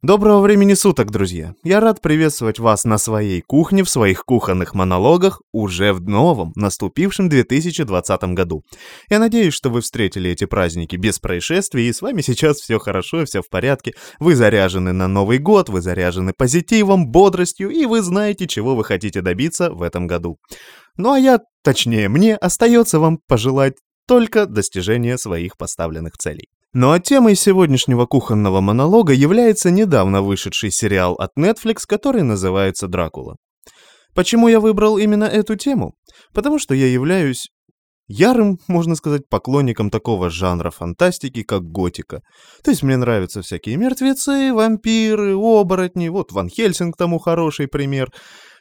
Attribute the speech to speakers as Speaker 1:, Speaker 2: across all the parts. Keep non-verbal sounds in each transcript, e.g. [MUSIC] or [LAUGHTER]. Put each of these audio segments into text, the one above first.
Speaker 1: Доброго времени суток, друзья! Я рад приветствовать вас на своей кухне в своих кухонных монологах уже в новом, наступившем 2020 году. Я надеюсь, что вы встретили эти праздники без происшествий, и с вами сейчас все хорошо, все в порядке. Вы заряжены на Новый год, вы заряжены позитивом, бодростью, и вы знаете, чего вы хотите добиться в этом году. Ну а я, точнее мне, остается вам пожелать только достижения своих поставленных целей. Ну а темой сегодняшнего кухонного монолога является недавно вышедший сериал от Netflix, который называется «Дракула». Почему я выбрал именно эту тему? Потому что я являюсь ярым, можно сказать, поклонником такого жанра фантастики, как готика. То есть мне нравятся всякие мертвецы, вампиры, оборотни, вот Ван Хельсинг тому хороший пример.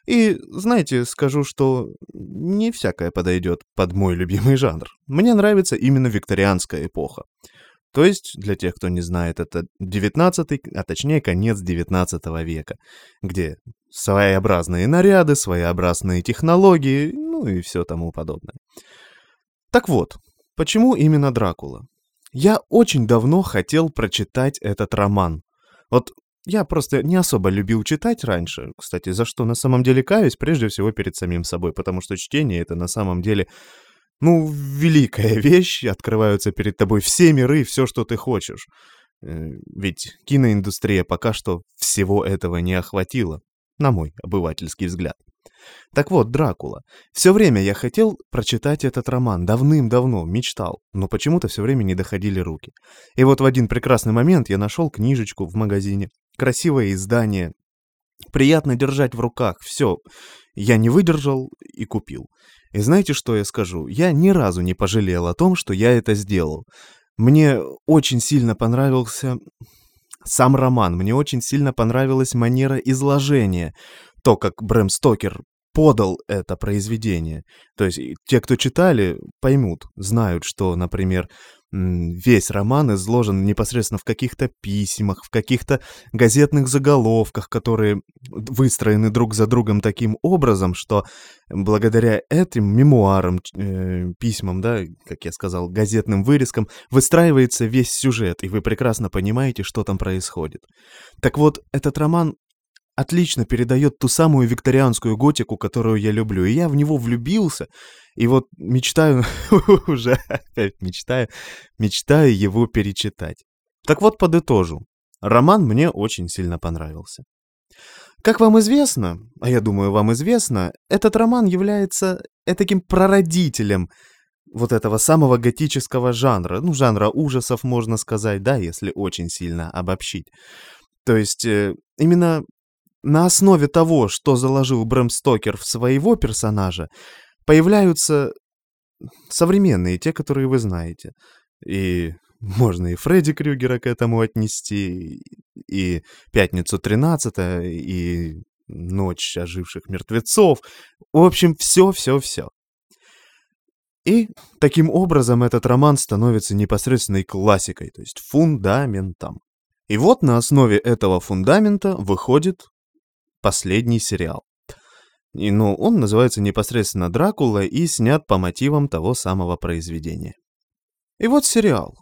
Speaker 1: И, знаете, скажу, что не всякое подойдет под мой любимый жанр. Мне нравится именно викторианская эпоха. То есть, для тех, кто не знает, это 19 а точнее конец 19 века, где своеобразные наряды, своеобразные технологии, ну и все тому подобное. Так вот, почему именно Дракула? Я очень давно хотел прочитать этот роман. Вот я просто не особо любил читать раньше, кстати, за что на самом деле каюсь, прежде всего перед самим собой, потому что чтение это на самом деле ну, великая вещь, открываются перед тобой все миры, все, что ты хочешь. Э, ведь киноиндустрия пока что всего этого не охватила, на мой обывательский взгляд. Так вот, Дракула. Все время я хотел прочитать этот роман, давным-давно, мечтал, но почему-то все время не доходили руки. И вот в один прекрасный момент я нашел книжечку в магазине, красивое издание, приятно держать в руках, все. Я не выдержал и купил. И знаете, что я скажу? Я ни разу не пожалел о том, что я это сделал. Мне очень сильно понравился сам роман, мне очень сильно понравилась манера изложения, то, как Брэм Стокер подал это произведение. То есть те, кто читали, поймут, знают, что, например, весь роман изложен непосредственно в каких-то письмах, в каких-то газетных заголовках, которые выстроены друг за другом таким образом, что благодаря этим мемуарам, э, письмам, да, как я сказал, газетным вырезкам, выстраивается весь сюжет, и вы прекрасно понимаете, что там происходит. Так вот, этот роман отлично передает ту самую викторианскую готику, которую я люблю. И я в него влюбился. И вот мечтаю, [LAUGHS] уже опять мечтаю, мечтаю его перечитать. Так вот, подытожу. Роман мне очень сильно понравился. Как вам известно, а я думаю, вам известно, этот роман является таким прародителем вот этого самого готического жанра, ну, жанра ужасов, можно сказать, да, если очень сильно обобщить. То есть э, именно на основе того, что заложил Брэм Стокер в своего персонажа, появляются современные, те, которые вы знаете. И можно и Фредди Крюгера к этому отнести, и «Пятницу 13 и «Ночь оживших мертвецов». В общем, все-все-все. И таким образом этот роман становится непосредственной классикой, то есть фундаментом. И вот на основе этого фундамента выходит последний сериал. И, ну, он называется непосредственно «Дракула» и снят по мотивам того самого произведения. И вот сериал.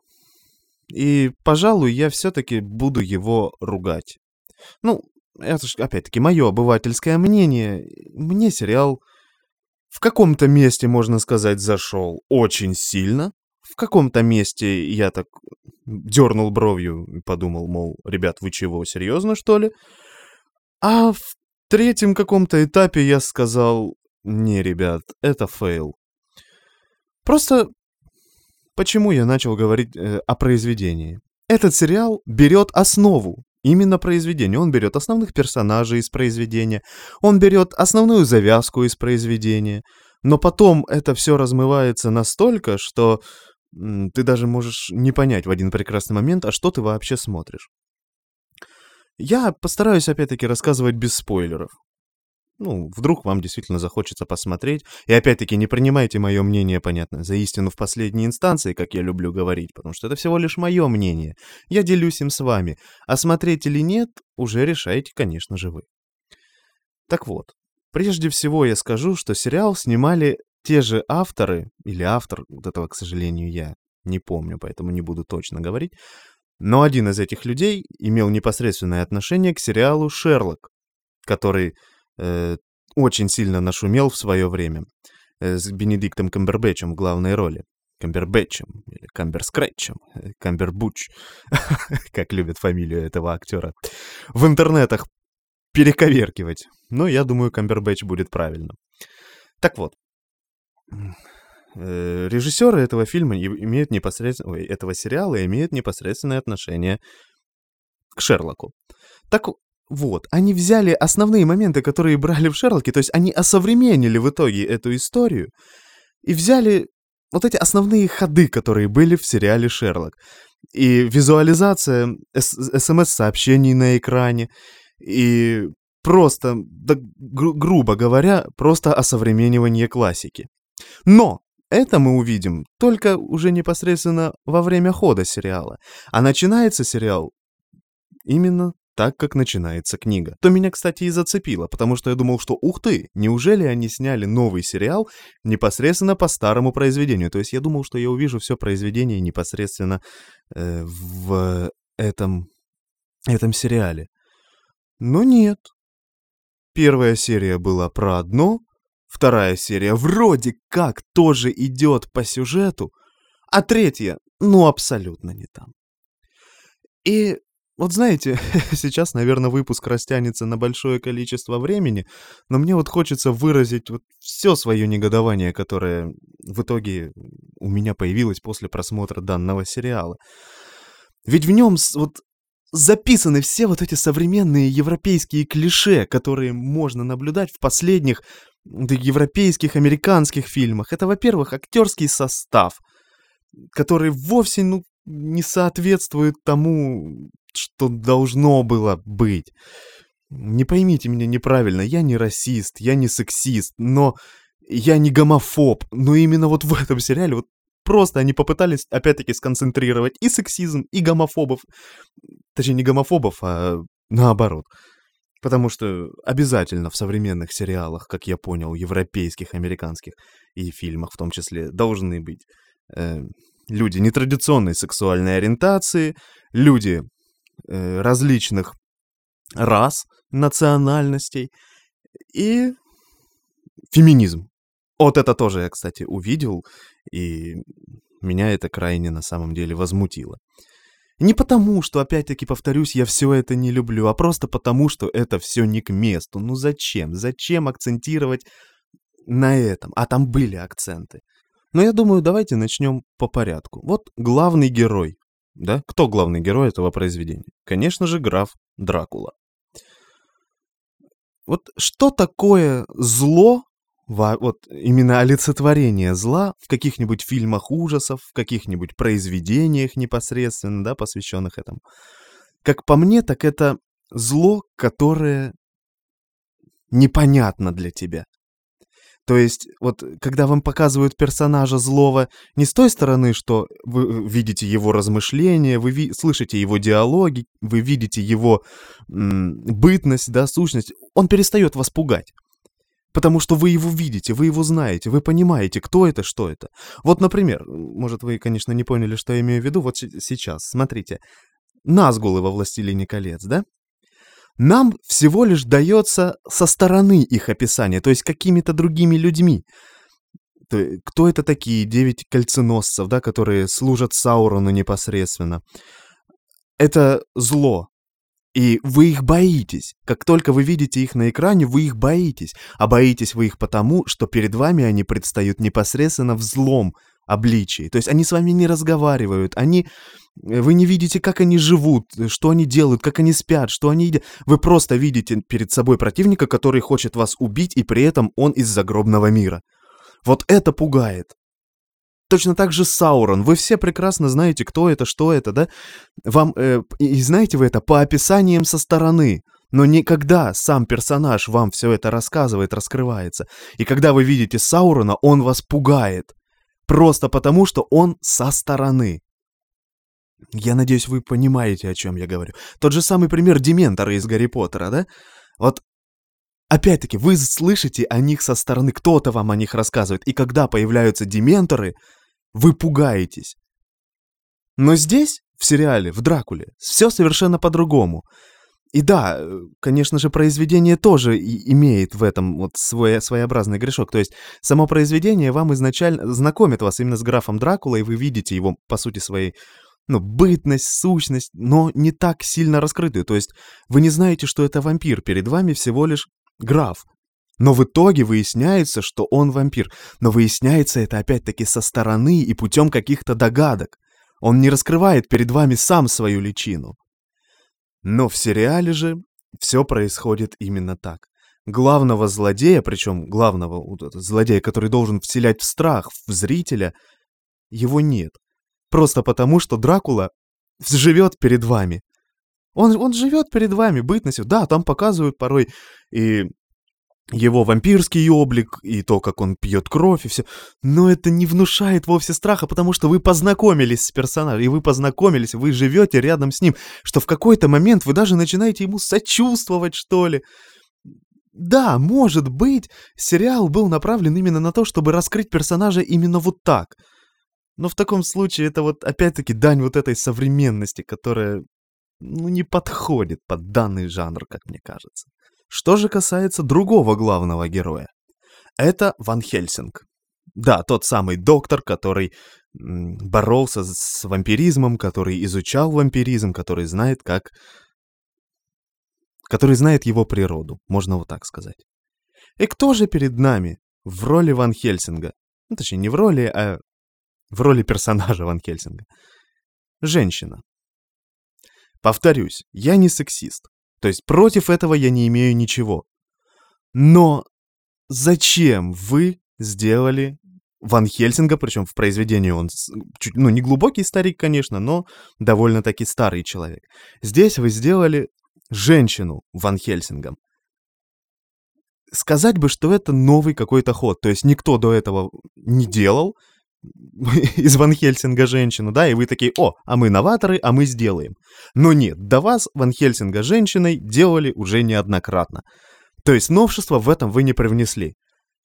Speaker 1: И, пожалуй, я все-таки буду его ругать. Ну, это же, опять-таки, мое обывательское мнение. Мне сериал в каком-то месте, можно сказать, зашел очень сильно. В каком-то месте я так дернул бровью и подумал, мол, ребят, вы чего, серьезно, что ли? А в третьем каком-то этапе я сказал, не, ребят, это fail. Просто почему я начал говорить э, о произведении? Этот сериал берет основу именно произведения. Он берет основных персонажей из произведения, он берет основную завязку из произведения, но потом это все размывается настолько, что ты даже можешь не понять в один прекрасный момент, а что ты вообще смотришь. Я постараюсь опять-таки рассказывать без спойлеров. Ну, вдруг вам действительно захочется посмотреть. И опять-таки не принимайте мое мнение, понятно, за истину в последней инстанции, как я люблю говорить, потому что это всего лишь мое мнение. Я делюсь им с вами. А смотреть или нет, уже решаете, конечно же, вы. Так вот, прежде всего я скажу, что сериал снимали те же авторы, или автор, вот этого, к сожалению, я не помню, поэтому не буду точно говорить, Но один из этих людей имел непосредственное отношение к сериалу «Шерлок», который э, очень сильно нашумел в свое время э, с Бенедиктом Камбербэтчем в главной роли. Камбербэтчем или Камберскретчем, э, Камбербуч, [LAUGHS] как любят фамилию этого актера. В интернетах перековеркивать. Но я думаю, Камбербэтч будет правильно. Так вот, режиссеры этого фильма имеют непосредственно, этого сериала имеют непосредственное отношение к Шерлоку. Так вот, они взяли основные моменты, которые брали в Шерлоке, то есть они осовременили в итоге эту историю и взяли вот эти основные ходы, которые были в сериале «Шерлок». И визуализация смс-сообщений на экране, и просто, да, гру- грубо говоря, просто осовременивание классики. Но это мы увидим только уже непосредственно во время хода сериала. А начинается сериал именно так, как начинается книга. То меня, кстати, и зацепило, потому что я думал, что ух ты, неужели они сняли новый сериал непосредственно по старому произведению? То есть я думал, что я увижу все произведение непосредственно э, в этом, этом сериале. Но нет. Первая серия была про одно, вторая серия вроде как тоже идет по сюжету, а третья, ну, абсолютно не там. И вот знаете, [LAUGHS] сейчас, наверное, выпуск растянется на большое количество времени, но мне вот хочется выразить вот все свое негодование, которое в итоге у меня появилось после просмотра данного сериала. Ведь в нем вот записаны все вот эти современные европейские клише, которые можно наблюдать в последних европейских, американских фильмах. Это, во-первых, актерский состав, который вовсе ну, не соответствует тому, что должно было быть. Не поймите меня неправильно, я не расист, я не сексист, но я не гомофоб. Но именно вот в этом сериале вот просто они попытались опять-таки сконцентрировать и сексизм, и гомофобов. Точнее, не гомофобов, а наоборот. Потому что обязательно в современных сериалах, как я понял, европейских, американских и фильмах в том числе, должны быть э, люди нетрадиционной сексуальной ориентации, люди Э, различных рас, национальностей и феминизм. Вот это тоже я, кстати, увидел, и меня это крайне на самом деле возмутило. Не потому, что, опять-таки, повторюсь, я все это не люблю, а просто потому, что это все не к месту. Ну зачем? Зачем акцентировать на этом? А там были акценты. Но я думаю, давайте начнем по порядку. Вот главный герой да? Кто главный герой этого произведения? Конечно же, граф Дракула. Вот что такое зло, вот именно олицетворение зла в каких-нибудь фильмах ужасов, в каких-нибудь произведениях непосредственно, да, посвященных этому? Как по мне, так это зло, которое непонятно для тебя. То есть, вот когда вам показывают персонажа злого не с той стороны, что вы видите его размышления, вы ви- слышите его диалоги, вы видите его м- бытность, да, сущность, он перестает вас пугать. Потому что вы его видите, вы его знаете, вы понимаете, кто это, что это. Вот, например, может, вы, конечно, не поняли, что я имею в виду, вот сейчас, смотрите. Назгулы во «Властелине колец», да? нам всего лишь дается со стороны их описания, то есть какими-то другими людьми. Кто это такие девять кольценосцев, да, которые служат Саурону непосредственно? Это зло. И вы их боитесь. Как только вы видите их на экране, вы их боитесь. А боитесь вы их потому, что перед вами они предстают непосредственно в злом обличии. То есть они с вами не разговаривают, они Э, вы не видите, как они живут, э, что они делают, как они спят, что они едят. Вы просто видите перед собой противника, который хочет вас убить, и при этом он из загробного мира. Вот это пугает. Точно так же Саурон. Вы все прекрасно знаете, кто это, что это, да? Вам, э, и знаете вы это по описаниям со стороны. Но никогда сам персонаж вам все это рассказывает, раскрывается. И когда вы видите Саурона, он вас пугает. Просто потому, что он со стороны. Я надеюсь, вы понимаете, о чем я говорю. Тот же самый пример Дементора из Гарри Поттера, да? Вот Опять-таки, вы слышите о них со стороны, кто-то вам о них рассказывает, и когда появляются дементоры, вы пугаетесь. Но здесь в сериале, в Дракуле. Все совершенно по-другому. И да, конечно же, произведение тоже имеет в этом вот свой своеобразный грешок. То есть само произведение вам изначально знакомит вас именно с графом Дракула, и вы видите его, по сути, своей ну, бытность, сущность, но не так сильно раскрытую. То есть вы не знаете, что это вампир, перед вами всего лишь граф. Но в итоге выясняется, что он вампир. Но выясняется это опять-таки со стороны и путем каких-то догадок. Он не раскрывает перед вами сам свою личину. Но в сериале же все происходит именно так. Главного злодея, причем главного злодея, который должен вселять в страх в зрителя, его нет. Просто потому, что Дракула живет перед вами. Он, он живет перед вами, бытностью. Да, там показывают порой и его вампирский облик, и то, как он пьет кровь, и все. Но это не внушает вовсе страха, потому что вы познакомились с персонажем, и вы познакомились, вы живете рядом с ним, что в какой-то момент вы даже начинаете ему сочувствовать, что ли. Да, может быть, сериал был направлен именно на то, чтобы раскрыть персонажа именно вот так. Но в таком случае это вот опять-таки дань вот этой современности, которая ну, не подходит под данный жанр, как мне кажется. Что же касается другого главного героя. Это Ван Хельсинг. Да, тот самый доктор, который боролся с вампиризмом, который изучал вампиризм, который знает, как... который знает его природу, можно вот так сказать. И кто же перед нами в роли Ван Хельсинга? Ну, точнее, не в роли, а в роли персонажа Ван Хельсинга. Женщина. Повторюсь, я не сексист. То есть против этого я не имею ничего. Но зачем вы сделали Ван Хельсинга, причем в произведении он, чуть, ну, не глубокий старик, конечно, но довольно-таки старый человек. Здесь вы сделали женщину Ван Хельсингом. Сказать бы, что это новый какой-то ход, то есть никто до этого не делал, [LAUGHS] из Ван Хельсинга женщину, да, и вы такие, о, а мы новаторы, а мы сделаем. Но нет, до вас Ван Хельсинга женщиной делали уже неоднократно. То есть новшества в этом вы не привнесли.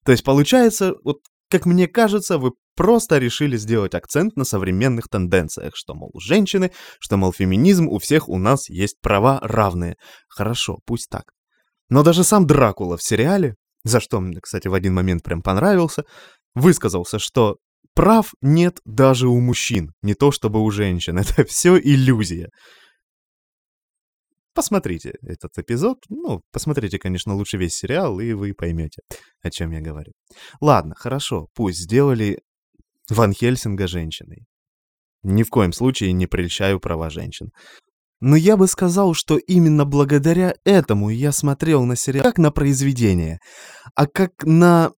Speaker 1: То есть получается, вот как мне кажется, вы просто решили сделать акцент на современных тенденциях, что, мол, женщины, что, мол, феминизм, у всех у нас есть права равные. Хорошо, пусть так. Но даже сам Дракула в сериале, за что мне, кстати, в один момент прям понравился, высказался, что Прав нет даже у мужчин, не то чтобы у женщин. [LAUGHS] Это все иллюзия. Посмотрите этот эпизод. Ну, посмотрите, конечно, лучше весь сериал, и вы поймете, о чем я говорю. Ладно, хорошо, пусть сделали Ван Хельсинга женщиной. Ни в коем случае не прельщаю права женщин. Но я бы сказал, что именно благодаря этому я смотрел на сериал как на произведение, а как на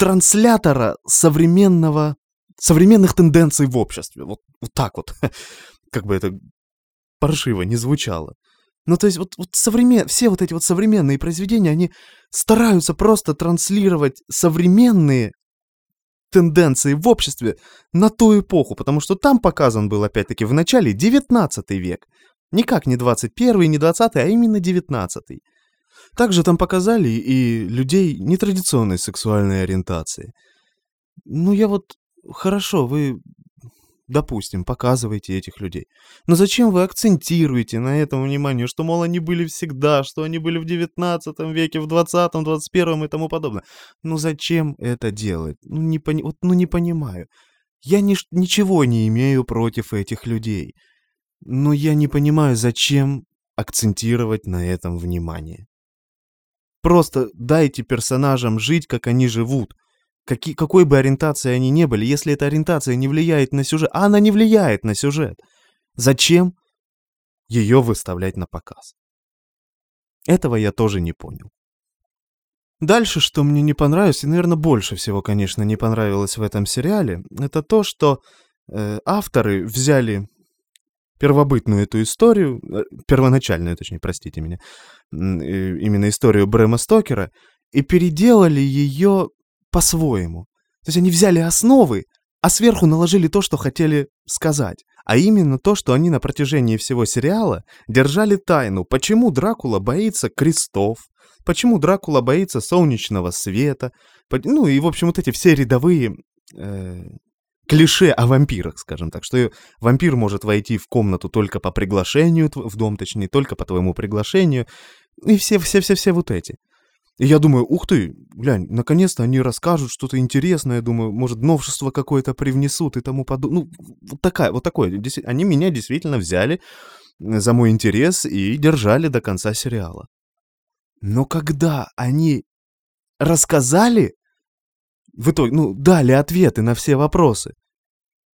Speaker 1: транслятора современного, современных тенденций в обществе. Вот, вот так вот. [LAUGHS] Как бы это паршиво не звучало. Ну, то есть вот, вот современ... все вот эти вот современные произведения, они стараются просто транслировать современные тенденции в обществе на ту эпоху, потому что там показан был, опять-таки, в начале 19 век. Никак не 21, не 20, а именно 19. Также там показали и людей нетрадиционной сексуальной ориентации. Ну, я вот... Хорошо, вы, допустим, показываете этих людей. Но зачем вы акцентируете на этом внимание, что, мол, они были всегда, что они были в 19 веке, в 20, 21 и тому подобное? Ну, зачем это делать? Ну, не, пони... вот, ну, не понимаю. Я ни... ничего не имею против этих людей. Но я не понимаю, зачем акцентировать на этом внимание. Просто дайте персонажам жить, как они живут. Каки, какой бы ориентации они ни были, если эта ориентация не влияет на сюжет, а она не влияет на сюжет, зачем ее выставлять на показ? Этого я тоже не понял. Дальше, что мне не понравилось, и, наверное, больше всего, конечно, не понравилось в этом сериале, это то, что э, авторы взяли первобытную эту историю, э, первоначальную, точнее, простите меня, именно историю Брэма Стокера, и переделали ее по-своему. То есть они взяли основы, а сверху наложили то, что хотели сказать. А именно то, что они на протяжении всего сериала держали тайну, почему Дракула боится крестов, почему Дракула боится солнечного света, ну и, в общем, вот эти все рядовые э, клише о вампирах, скажем так, что вампир может войти в комнату только по приглашению, в дом, точнее, только по твоему приглашению, и все-все-все-все вот эти. И я думаю, ух ты, глянь, наконец-то они расскажут что-то интересное, думаю, может, новшество какое-то привнесут и тому подобное. Ну, вот такая, вот такое. Они меня действительно взяли за мой интерес и держали до конца сериала. Но когда они рассказали, в итоге, ну, дали ответы на все вопросы,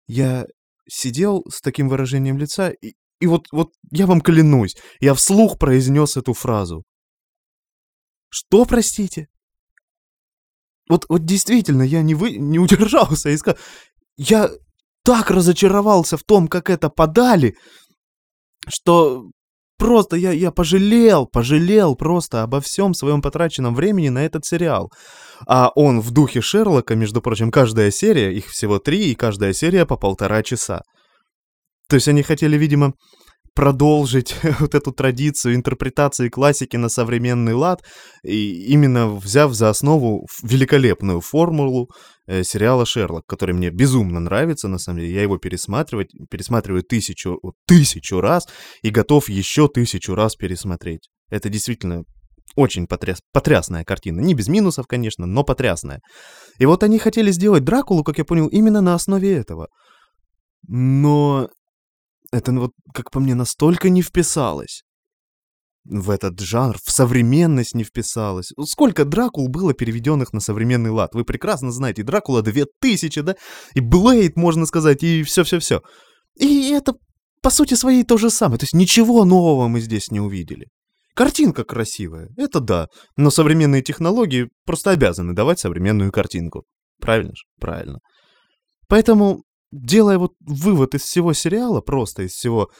Speaker 1: я сидел с таким выражением лица, и, и вот, вот я вам клянусь, я вслух произнес эту фразу. Что, простите? Вот, вот действительно, я не, вы, не удержался и сказал, я так разочаровался в том, как это подали, что просто я, я пожалел, пожалел просто обо всем своем потраченном времени на этот сериал. А он в духе Шерлока, между прочим, каждая серия, их всего три, и каждая серия по полтора часа. То есть они хотели, видимо, продолжить [LAUGHS] вот эту традицию интерпретации классики на современный лад, и именно взяв за основу великолепную формулу сериала «Шерлок», который мне безумно нравится, на самом деле. Я его пересматривать, пересматриваю тысячу, тысячу раз и готов еще тысячу раз пересмотреть. Это действительно очень потряс, потрясная картина. Не без минусов, конечно, но потрясная. И вот они хотели сделать Дракулу, как я понял, именно на основе этого. Но это ну, вот, как по мне, настолько не вписалось в этот жанр, в современность не вписалось. Сколько Дракул было переведенных на современный лад? Вы прекрасно знаете, Дракула 2000, да? И Блейд, можно сказать, и все-все-все. И это, по сути своей, то же самое. То есть ничего нового мы здесь не увидели. Картинка красивая, это да, но современные технологии просто обязаны давать современную картинку. Правильно же? Правильно. Поэтому делая вот вывод из всего сериала, просто из всего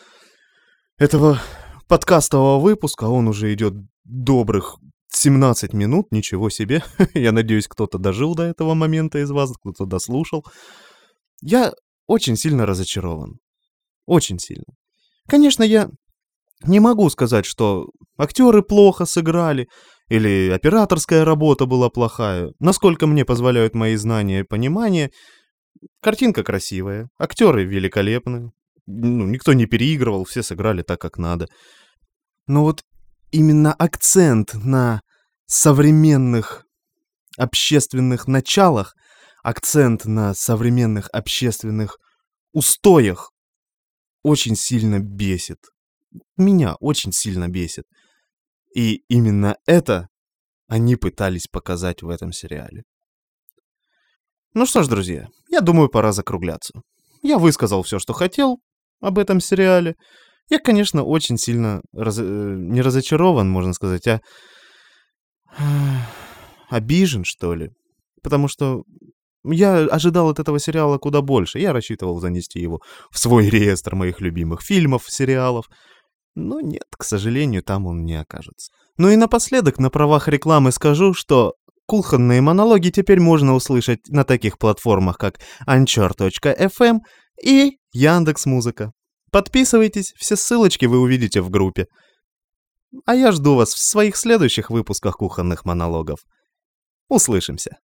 Speaker 1: этого подкастового выпуска, он уже идет добрых 17 минут, ничего себе. [LAUGHS] Я надеюсь, кто-то дожил до этого момента из вас, кто-то дослушал. Я очень сильно разочарован. Очень сильно. Конечно, я не могу сказать, что актеры плохо сыграли, или операторская работа была плохая. Насколько мне позволяют мои знания и понимание, Картинка красивая, актеры великолепны. Ну, никто не переигрывал, все сыграли так, как надо. Но вот именно акцент на современных общественных началах, акцент на современных общественных устоях очень сильно бесит. Меня очень сильно бесит. И именно это они пытались показать в этом сериале. Ну что ж, друзья, я думаю, пора закругляться. Я высказал все, что хотел об этом сериале. Я, конечно, очень сильно раз... Э, не разочарован, можно сказать, а [SIGHS] обижен, что ли. Потому что я ожидал от этого сериала куда больше. Я рассчитывал занести его в свой реестр моих любимых фильмов, сериалов. Но нет, к сожалению, там он не окажется. Ну и напоследок на правах рекламы скажу, что Кухонные монологи теперь можно услышать на таких платформах, как Anchor.fm и Яндекс Музыка. Подписывайтесь, все ссылочки вы увидите в группе. А я жду вас в своих следующих выпусках кухонных монологов. Услышимся.